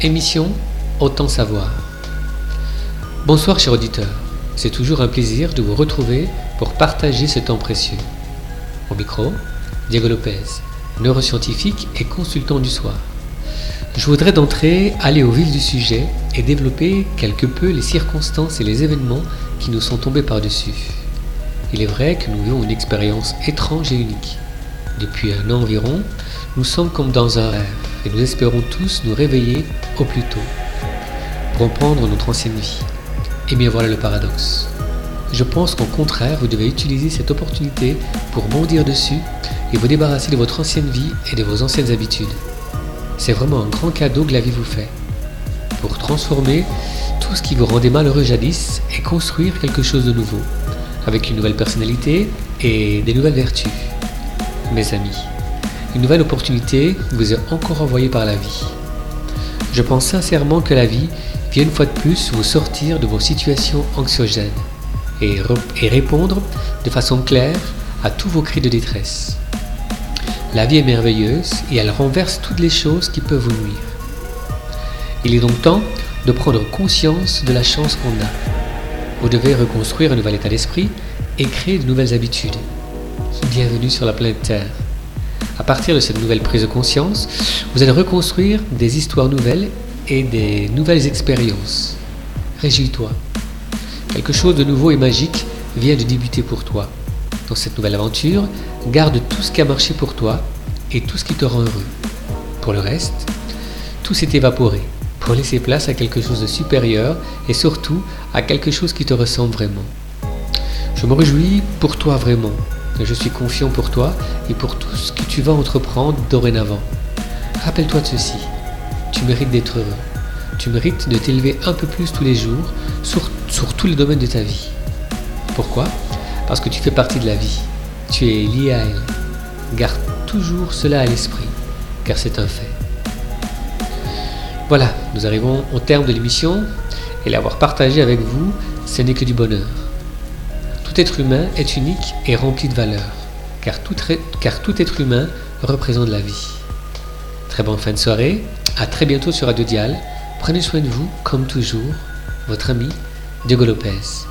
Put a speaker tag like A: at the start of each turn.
A: Émission Autant savoir. Bonsoir chers auditeurs, c'est toujours un plaisir de vous retrouver pour partager ce temps précieux. Au micro, Diego Lopez, neuroscientifique et consultant du soir. Je voudrais d'entrée aller au vif du sujet et développer quelque peu les circonstances et les événements qui nous sont tombés par-dessus. Il est vrai que nous vivons une expérience étrange et unique. Depuis un an environ, nous sommes comme dans un rêve nous espérons tous nous réveiller au plus tôt pour reprendre notre ancienne vie. Et bien voilà le paradoxe. Je pense qu'au contraire, vous devez utiliser cette opportunité pour bondir dessus et vous débarrasser de votre ancienne vie et de vos anciennes habitudes. C'est vraiment un grand cadeau que la vie vous fait. Pour transformer tout ce qui vous rendait malheureux jadis et construire quelque chose de nouveau, avec une nouvelle personnalité et des nouvelles vertus. Mes amis, une nouvelle opportunité vous est encore envoyée par la vie. Je pense sincèrement que la vie vient une fois de plus vous sortir de vos situations anxiogènes et, et répondre de façon claire à tous vos cris de détresse. La vie est merveilleuse et elle renverse toutes les choses qui peuvent vous nuire. Il est donc temps de prendre conscience de la chance qu'on a. Vous devez reconstruire un nouvel état d'esprit et créer de nouvelles habitudes. Bienvenue sur la planète Terre. À partir de cette nouvelle prise de conscience, vous allez reconstruire des histoires nouvelles et des nouvelles expériences. Réjouis-toi. Quelque chose de nouveau et magique vient de débuter pour toi. Dans cette nouvelle aventure, garde tout ce qui a marché pour toi et tout ce qui te rend heureux. Pour le reste, tout s'est évaporé pour laisser place à quelque chose de supérieur et surtout à quelque chose qui te ressemble vraiment. Je me réjouis pour toi vraiment. Je suis confiant pour toi et pour tout ce que tu vas entreprendre dorénavant. Rappelle-toi de ceci. Tu mérites d'être heureux. Tu mérites de t'élever un peu plus tous les jours sur, sur tous les domaines de ta vie. Pourquoi? Parce que tu fais partie de la vie. Tu es lié à elle. Garde toujours cela à l'esprit, car c'est un fait. Voilà, nous arrivons au terme de l'émission et l'avoir partagé avec vous, ce n'est que du bonheur. Être humain est unique et rempli de valeurs, car tout, car tout être humain représente la vie. Très bonne fin de soirée, à très bientôt sur Radio Dial. Prenez soin de vous, comme toujours, votre ami Diego Lopez.